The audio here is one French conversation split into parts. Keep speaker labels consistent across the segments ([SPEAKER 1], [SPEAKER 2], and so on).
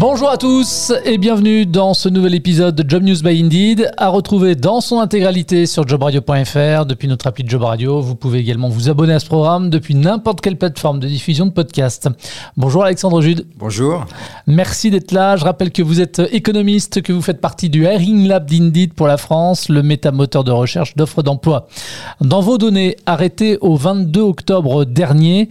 [SPEAKER 1] Bonjour à tous et bienvenue dans ce nouvel épisode de Job News by Indeed, à retrouver dans son intégralité sur jobradio.fr depuis notre appli Job Radio. Vous pouvez également vous abonner à ce programme depuis n'importe quelle plateforme de diffusion de podcast. Bonjour Alexandre Jude.
[SPEAKER 2] Bonjour.
[SPEAKER 1] Merci d'être là. Je rappelle que vous êtes économiste, que vous faites partie du Hiring Lab d'Indeed pour la France, le métamoteur de recherche d'offres d'emploi. Dans vos données arrêtées au 22 octobre dernier,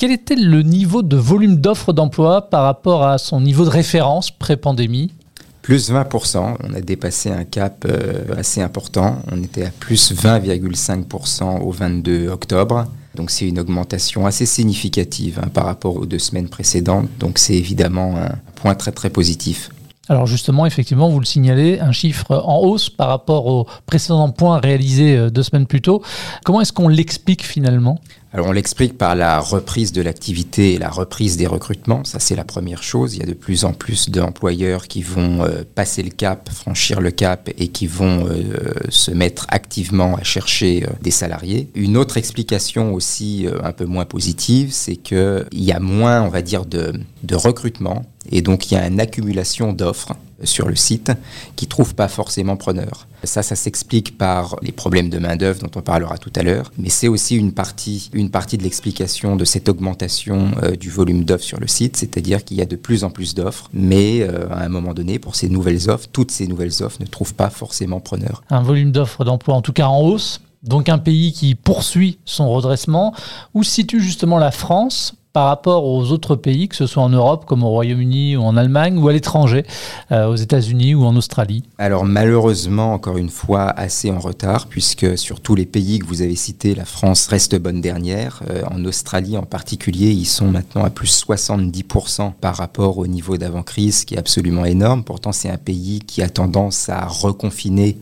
[SPEAKER 1] quel était le niveau de volume d'offres d'emploi par rapport à son niveau de référence pré-pandémie
[SPEAKER 2] Plus 20%, on a dépassé un cap euh, assez important. On était à plus 20,5% au 22 octobre. Donc c'est une augmentation assez significative hein, par rapport aux deux semaines précédentes. Donc c'est évidemment un point très très positif.
[SPEAKER 1] Alors justement, effectivement, vous le signalez, un chiffre en hausse par rapport au précédent point réalisé euh, deux semaines plus tôt. Comment est-ce qu'on l'explique finalement?
[SPEAKER 2] Alors on l'explique par la reprise de l'activité et la reprise des recrutements, ça c'est la première chose. Il y a de plus en plus d'employeurs qui vont euh, passer le cap, franchir le cap et qui vont euh, se mettre activement à chercher euh, des salariés. Une autre explication aussi un peu moins positive, c'est qu'il y a moins, on va dire, de, de recrutement et donc il y a une accumulation d'offres sur le site qui ne trouvent pas forcément preneur. Ça, ça s'explique par les problèmes de main-d'œuvre dont on parlera tout à l'heure, mais c'est aussi une partie, une partie de l'explication de cette augmentation euh, du volume d'offres sur le site, c'est-à-dire qu'il y a de plus en plus d'offres, mais euh, à un moment donné, pour ces nouvelles offres, toutes ces nouvelles offres ne trouvent pas forcément preneur.
[SPEAKER 1] Un volume d'offres d'emploi en tout cas en hausse, donc un pays qui poursuit son redressement. Où se situe justement la France par rapport aux autres pays, que ce soit en Europe comme au Royaume-Uni ou en Allemagne ou à l'étranger, euh, aux États-Unis ou en Australie
[SPEAKER 2] Alors malheureusement, encore une fois, assez en retard, puisque sur tous les pays que vous avez cités, la France reste bonne dernière. Euh, en Australie en particulier, ils sont maintenant à plus 70% par rapport au niveau d'avant-crise, qui est absolument énorme. Pourtant, c'est un pays qui a tendance à reconfiner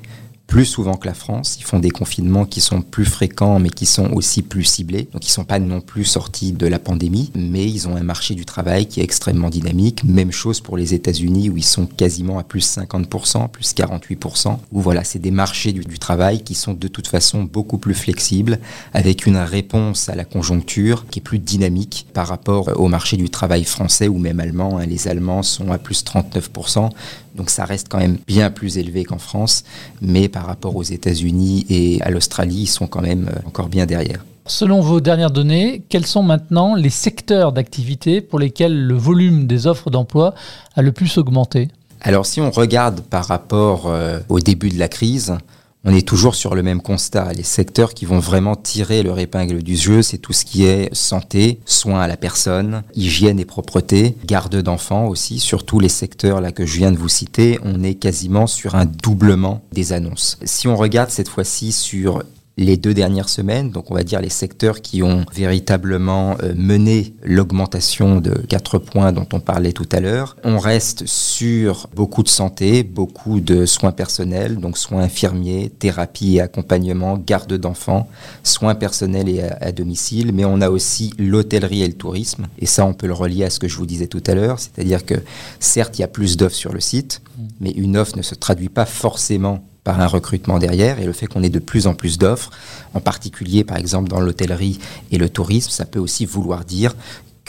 [SPEAKER 2] plus souvent que la France. Ils font des confinements qui sont plus fréquents, mais qui sont aussi plus ciblés. Donc ils ne sont pas non plus sortis de la pandémie, mais ils ont un marché du travail qui est extrêmement dynamique. Même chose pour les États-Unis, où ils sont quasiment à plus 50%, plus 48%. Où voilà, c'est des marchés du, du, travail qui sont de toute façon beaucoup plus flexibles, avec une réponse à la conjoncture qui est plus dynamique par rapport au marché du travail français ou même allemand. Hein. Les Allemands sont à plus 39%. Donc ça reste quand même bien plus élevé qu'en France, mais par rapport aux États-Unis et à l'Australie, ils sont quand même euh, encore bien derrière.
[SPEAKER 1] Selon vos dernières données, quels sont maintenant les secteurs d'activité pour lesquels le volume des offres d'emploi a le plus augmenté?
[SPEAKER 2] Alors si on regarde par rapport euh, au début de la crise, on est toujours sur le même constat. Les secteurs qui vont vraiment tirer leur épingle du jeu, c'est tout ce qui est santé, soins à la personne, hygiène et propreté, garde d'enfants aussi. Sur tous les secteurs là que je viens de vous citer, on est quasiment sur un doublement des annonces. Si on regarde cette fois-ci sur les deux dernières semaines, donc on va dire les secteurs qui ont véritablement euh, mené l'augmentation de 4 points dont on parlait tout à l'heure. On reste sur beaucoup de santé, beaucoup de soins personnels, donc soins infirmiers, thérapie et accompagnement, garde d'enfants, soins personnels et à, à, domicile, mais on a aussi l'hôtellerie et le tourisme. Et ça, on peut le relier à ce que je vous disais tout à l'heure, c'est-à-dire que certes, il y a plus d'offres sur le site, mais une offre ne se traduit pas forcément par un recrutement derrière et le fait qu'on ait de plus en plus d'offres, en particulier par exemple dans l'hôtellerie et le tourisme, ça peut aussi vouloir dire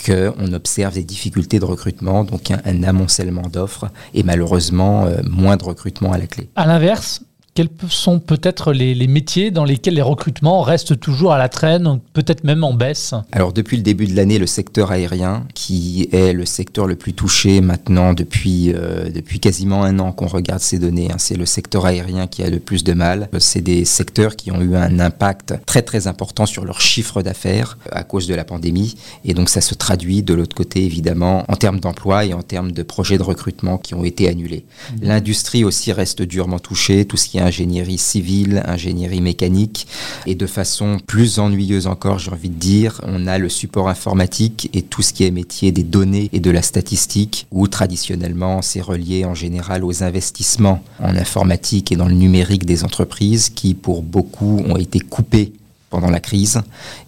[SPEAKER 2] qu'on observe des difficultés de recrutement, donc un, amoncellement d'offres et malheureusement euh, moins de recrutement à la clé.
[SPEAKER 1] À l'inverse, quels sont peut-être les, les, métiers dans lesquels les recrutements restent toujours à la traîne, peut-être même en baisse?
[SPEAKER 2] Alors depuis le début de l'année, le secteur aérien, qui est le secteur le plus touché maintenant depuis, euh, depuis quasiment un an qu'on regarde ces données, hein, c'est le secteur aérien qui a le plus de mal. C'est des secteurs qui ont eu un impact très très important sur leur chiffre d'affaires à cause de la pandémie. Et donc ça se traduit de l'autre côté évidemment en termes d'emploi et en termes de projets de recrutement qui ont été annulés. Mmh. L'industrie aussi reste durement touchée, tout ce qui est ingénierie civile, ingénierie mécanique, et de façon plus ennuyeuse encore, j'ai envie de dire, on a le support informatique et tout ce qui est métier des données et de la statistique, où traditionnellement c'est relié en général aux investissements en informatique et dans le numérique des entreprises qui pour beaucoup ont été coupés pendant la crise.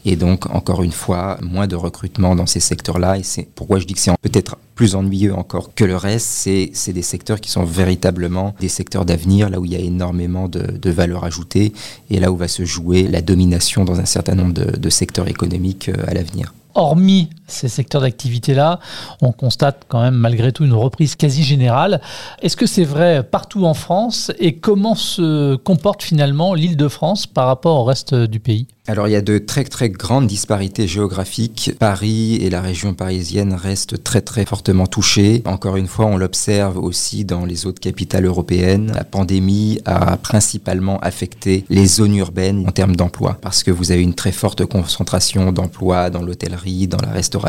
[SPEAKER 2] Et donc, encore une fois, moins de recrutement dans ces secteurs-là. Et c'est pourquoi je dis que c'est peut-être plus ennuyeux encore que le reste. C'est, des secteurs qui sont véritablement des secteurs d'avenir, là où il y a énormément de, de valeur ajoutée et là où va se jouer la domination dans un certain nombre de, de secteurs économiques euh, à l'avenir
[SPEAKER 1] hormis ces secteurs d'activité-là, on constate quand même malgré tout une reprise quasi générale. Est-ce que c'est vrai partout en France et comment se comporte finalement l'île de France par rapport au reste du pays?
[SPEAKER 2] Alors il y a de très très grandes disparités géographiques. Paris et la région parisienne restent très très fortement touchés. Encore une fois, on l'observe aussi dans les autres capitales européennes. La pandémie a principalement affecté les zones urbaines en termes d'emploi parce que vous avez une très forte concentration d'emplois dans l'hôtellerie, dans la restauration,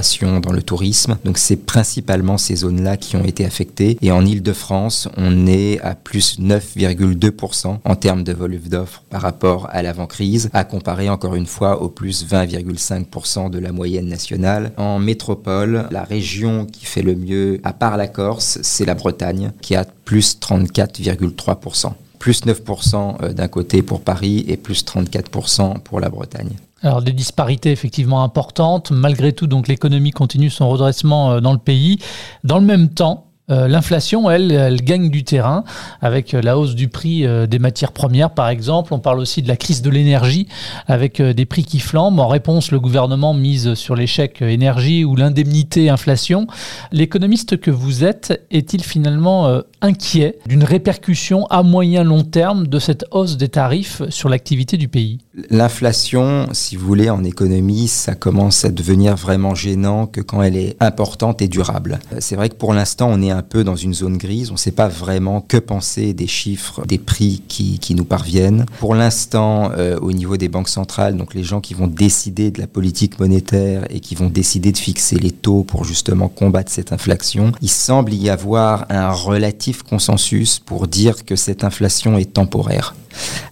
[SPEAKER 2] dans le tourisme. Donc c'est principalement ces zones-là qui ont été affectées. Et en Ile-de-France, on est à plus 9,2% en termes de volume d'offres par rapport à l'avant-crise, à comparer encore une fois au plus 20,5% de la moyenne nationale. En métropole, la région qui fait le mieux, à part la Corse, c'est la Bretagne, qui a plus 34,3%. Plus 9% euh, d'un côté pour Paris et plus 34% pour la Bretagne.
[SPEAKER 1] Alors des disparités effectivement importantes. Malgré tout, donc l'économie continue son redressement euh, dans le pays. Dans le même temps, euh, l'inflation, elle, elle gagne du terrain avec la hausse du prix euh, des matières premières, par exemple. On parle aussi de la crise de l'énergie avec euh, des prix qui flambent. En réponse, le gouvernement mise sur l'échec énergie ou l'indemnité inflation. L'économiste que vous êtes est-il finalement inquiet d'une répercussion à moyen long terme de cette hausse des tarifs sur l'activité du pays?
[SPEAKER 2] L'inflation, si vous voulez, en économie, ça commence à devenir vraiment gênant que quand elle est importante et durable. C'est vrai que pour l'instant, on est un peu dans une zone grise. On ne sait pas vraiment que penser des chiffres, des prix qui, qui nous parviennent. Pour l'instant, euh, au niveau des banques centrales, donc les gens qui vont décider de la politique monétaire et qui vont décider de fixer les taux pour justement combattre cette inflation, il semble y avoir un relatif consensus pour dire que cette inflation est temporaire.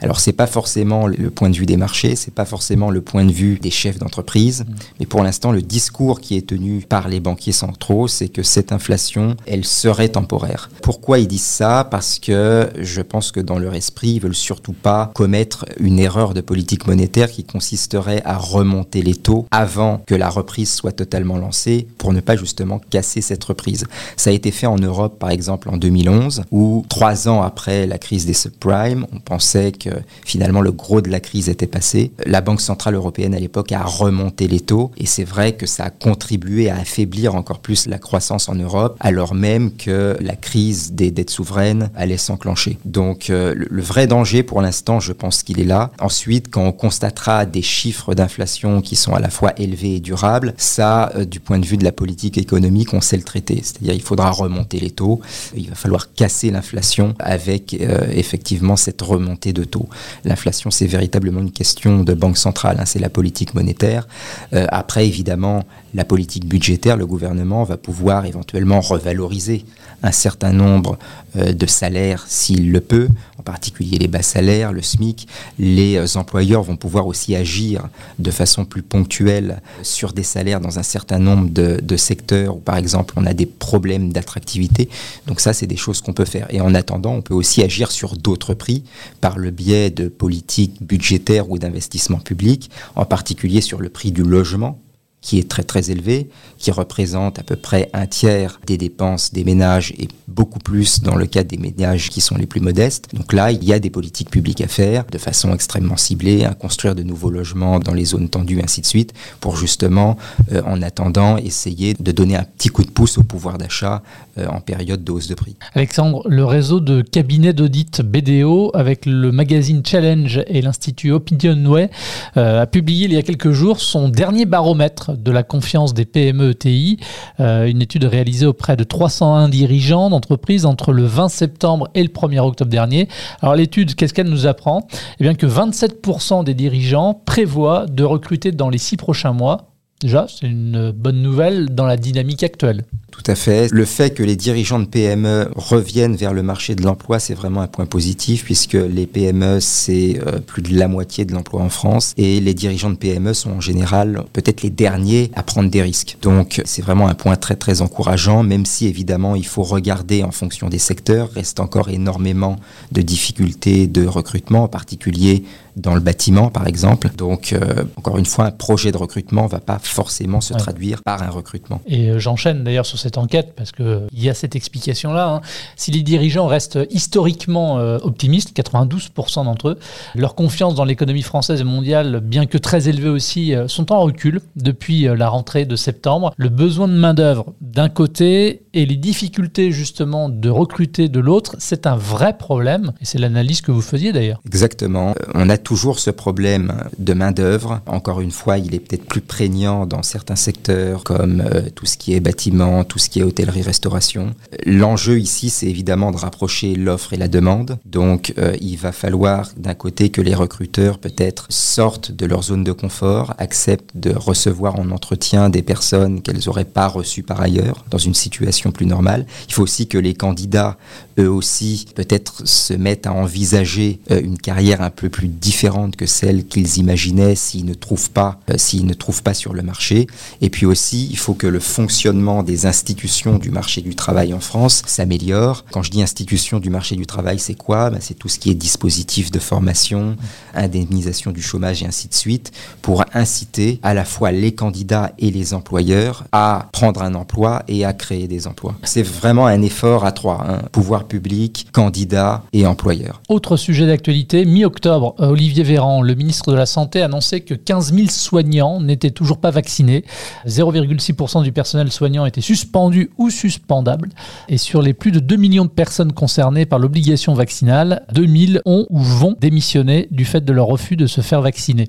[SPEAKER 2] Alors c'est pas forcément le point de vue des marchés, c'est pas forcément le point de vue des chefs d'entreprise, mm. mais pour l'instant le discours qui est tenu par les banquiers centraux, c'est que cette inflation, elle serait temporaire. Pourquoi ils disent ça? Parce que je pense que dans leur esprit, ils veulent surtout pas commettre une erreur de politique monétaire qui consisterait à remonter les taux avant que la reprise soit totalement lancée pour ne pas justement casser cette reprise. Ça a été fait en Europe par exemple en 2011 où trois ans après la crise des subprimes, on pense sait que finalement le gros de la crise était passé. La Banque Centrale Européenne à l'époque a remonté les taux et c'est vrai que ça a contribué à affaiblir encore plus la croissance en Europe alors même que la crise des dettes souveraines allait s'enclencher. Donc euh, le, vrai danger pour l'instant, je pense qu'il est là. Ensuite, quand on constatera des chiffres d'inflation qui sont à la fois élevés et durables, ça, euh, du point de vue de la politique économique, on sait le traiter. C'est-à-dire il faudra remonter les taux, il va falloir casser l'inflation avec euh, effectivement cette remontée de taux. L'inflation, c'est véritablement une question de banque centrale, hein, c'est la politique monétaire. Euh, après, évidemment, la politique budgétaire, le gouvernement va pouvoir éventuellement revaloriser un certain nombre euh, de salaires s'il le peut, en particulier les bas salaires, le SMIC. Les euh, employeurs vont pouvoir aussi agir de façon plus ponctuelle sur des salaires dans un certain nombre de, de secteurs où, par exemple, on a des problèmes d'attractivité. Donc ça, c'est des choses qu'on peut faire. Et en attendant, on peut aussi agir sur d'autres prix par le biais de politiques budgétaires ou d'investissements publics, en particulier sur le prix du logement qui est très très élevé, qui représente à peu près un tiers des dépenses des ménages et beaucoup plus dans le cas des ménages qui sont les plus modestes. Donc là, il y a des politiques publiques à faire de façon extrêmement ciblée, à construire de nouveaux logements dans les zones tendues, ainsi de suite, pour justement, euh, en attendant, essayer de donner un petit coup de pouce au pouvoir d'achat euh, en période de hausse de prix.
[SPEAKER 1] Alexandre, le réseau de cabinets d'audit BDO avec le magazine Challenge et l'Institut Opinionway euh, a publié il y a quelques jours son dernier baromètre de la confiance des PME-ETI, euh, une étude réalisée auprès de 301 dirigeants d'entreprises entre le 20 septembre et le 1er octobre dernier. Alors l'étude, qu'est-ce qu'elle nous apprend? Eh bien que 27% des dirigeants prévoient de recruter dans les six prochains mois. Déjà, c'est une bonne nouvelle dans la dynamique actuelle.
[SPEAKER 2] Tout à fait. Le fait que les dirigeants de PME reviennent vers le marché de l'emploi, c'est vraiment un point positif puisque les PME, c'est euh, plus de la moitié de l'emploi en France et les dirigeants de PME sont en général peut-être les derniers à prendre des risques. Donc c'est vraiment un point très très encourageant, même si évidemment il faut regarder en fonction des secteurs. Reste encore énormément de difficultés de recrutement, en particulier dans le bâtiment, par exemple. Donc, euh, encore une fois, un projet de recrutement ne va pas forcément se traduire par un recrutement.
[SPEAKER 1] Et euh, j'enchaîne d'ailleurs sur cette enquête parce qu'il y a cette explication-là. Hein. Si les dirigeants restent historiquement euh, optimistes, 92% d'entre eux, leur confiance dans l'économie française et mondiale, bien que très élevée aussi, sont en recul depuis la rentrée de septembre. Le besoin de main-d'œuvre d'un côté et les difficultés justement de recruter de l'autre, c'est un vrai problème. Et c'est l'analyse que vous faisiez d'ailleurs.
[SPEAKER 2] Exactement. On a toujours ce problème de main-d'œuvre. Encore une fois, il est peut-être plus prégnant dans certains secteurs comme euh, tout ce qui est bâtiment, tout ce qui est hôtellerie-restauration. L'enjeu ici, c'est évidemment de rapprocher l'offre et la demande. Donc, euh, il va falloir d'un côté que les recruteurs peut-être sortent de leur zone de confort, acceptent de recevoir en entretien des personnes qu'elles n'auraient pas reçues par ailleurs dans une situation plus normale. Il faut aussi que les candidats, eux aussi, peut-être se mettent à envisager euh, une carrière un peu plus différente que celle qu'ils imaginaient s'ils ne trouvent pas, euh, s'ils ne trouvent pas sur le marché. Et puis aussi, il faut que le fonctionnement des institutions du marché du travail en France s'améliore. Quand je dis institutions du marché du travail, c'est quoi? Ben, C'est tout ce qui est dispositif de formation, indemnisation du chômage et ainsi de suite, pour inciter à la fois les candidats et les employeurs à prendre un emploi et à créer des emplois. C'est vraiment un effort à trois, hein. pouvoir public, candidats et employeurs.
[SPEAKER 1] Autre sujet d'actualité, mi-octobre, euh, Olivier Véran, le ministre de la Santé, annonçait que 15 000 soignants n'étaient toujours pas vaccinés. 0,6% du personnel soignant était suspendu ou suspendable. Et sur les plus de 2 millions de personnes concernées par l'obligation vaccinale, 2000 ont ou vont démissionner du fait de leur refus de se faire vacciner.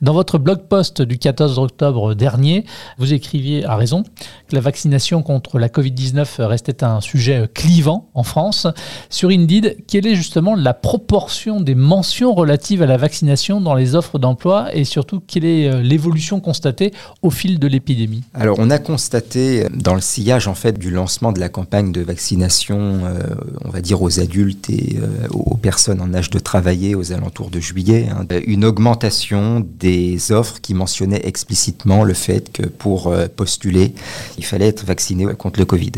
[SPEAKER 1] Dans votre blog post du 14 octobre dernier, vous écriviez, à raison, que la vaccination contre la Covid-19 restait un sujet clivant en France. Sur Indeed, quelle est justement la proportion des mentions relatives à la vaccination dans les offres d'emploi et surtout quelle est euh, l'évolution constatée au fil de l'épidémie?
[SPEAKER 2] Alors on a constaté dans le sillage en fait du lancement de la campagne de vaccination, euh, on va dire aux adultes et euh, aux personnes en âge de travailler aux alentours de juillet, hein, une augmentation des offres qui mentionnaient explicitement le fait que pour postuler, il fallait être vacciné contre le Covid.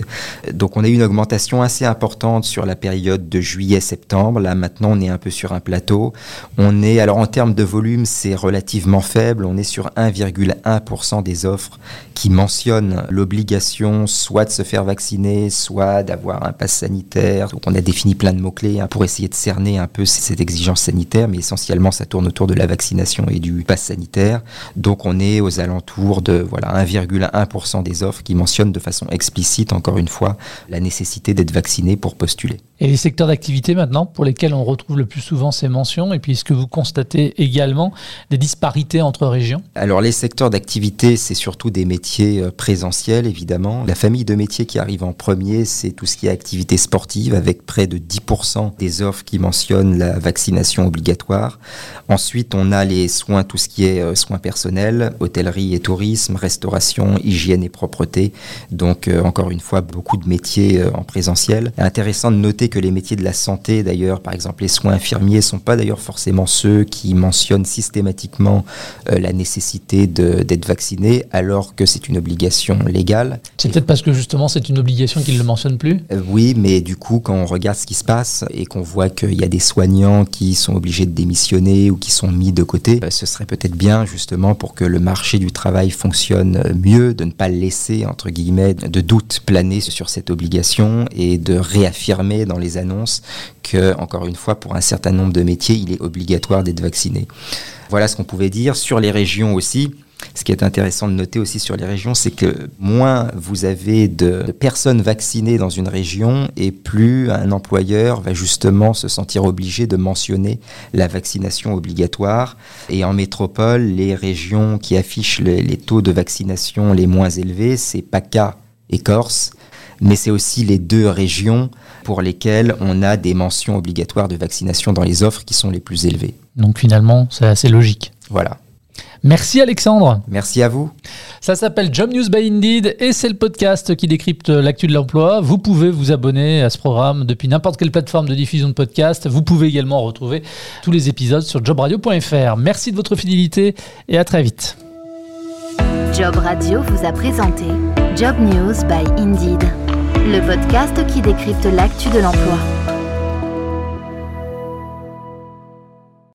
[SPEAKER 2] Donc on a eu une augmentation assez importante sur la période de juillet-septembre. Là maintenant on est un peu sur un plateau. On alors en termes de volume c'est relativement faible. On est sur 1,1% des offres qui mentionnent l'obligation soit de se faire vacciner, soit d'avoir un pass sanitaire. Donc on a défini plein de mots-clés hein, pour essayer de cerner un peu cette exigence sanitaire, mais essentiellement ça tourne autour de la vaccination et du pass sanitaire. Donc on est aux alentours de voilà 1,1% des offres qui mentionnent de façon explicite, encore une fois, la nécessité d'être vacciné pour postuler.
[SPEAKER 1] Et les secteurs d'activité maintenant pour lesquels on retrouve le plus souvent ces mentions Et puis est-ce que vous constatez également des disparités entre régions?
[SPEAKER 2] Alors les secteurs d'activité, c'est surtout des métiers euh, présentiels évidemment. La famille de métiers qui arrive en premier, c'est tout ce qui est activité sportive avec près de 10% des offres qui mentionnent la vaccination obligatoire. Ensuite, on a les soins, tout ce qui est euh, soins personnels, hôtellerie et tourisme, restauration, hygiène et propreté. Donc euh, encore une fois, beaucoup de métiers en présentiel. Intéressant de noter que les métiers de la santé, d'ailleurs, par exemple les soins infirmiers, sont pas d'ailleurs forcément ceux qui mentionnent systématiquement euh, la nécessité d'être vacciné, alors que c'est une obligation légale.
[SPEAKER 1] C'est peut-être parce que justement c'est une obligation qu'ils ne le mentionnent plus?
[SPEAKER 2] Euh, Oui, mais du coup, quand on regarde ce qui se passe et qu'on voit qu'il y a des soignants qui sont obligés de démissionner ou qui sont mis de côté, euh, ce serait peut-être bien justement pour que le marché du travail fonctionne mieux, de ne pas laisser, entre guillemets, de doute planer sur cette obligation et de réaffirmer dans les annonces que, encore une fois, pour un certain nombre de métiers, il est obligatoire d'être vacciné. Voilà ce qu'on pouvait dire. Sur les régions aussi, ce qui est intéressant de noter aussi sur les régions, c'est que moins vous avez de personnes vaccinées dans une région et plus un employeur va justement se sentir obligé de mentionner la vaccination obligatoire. Et en métropole, les régions qui affichent les, taux de vaccination les moins élevés, c'est PACA et Corse, mais c'est aussi les deux régions pour lesquelles on a des mentions obligatoires de vaccination dans les offres qui sont les plus élevées.
[SPEAKER 1] Donc finalement, c'est assez logique.
[SPEAKER 2] Voilà.
[SPEAKER 1] Merci Alexandre.
[SPEAKER 2] Merci à vous.
[SPEAKER 1] Ça s'appelle Job News by Indeed et c'est le podcast qui décrypte l'actu de l'emploi. Vous pouvez vous abonner à ce programme depuis n'importe quelle plateforme de diffusion de podcast. Vous pouvez également retrouver tous les épisodes sur jobradio.fr. Merci de votre fidélité et à très vite.
[SPEAKER 3] Job Radio vous a présenté Job News by Indeed le podcast qui décrypte l'actu de l'emploi.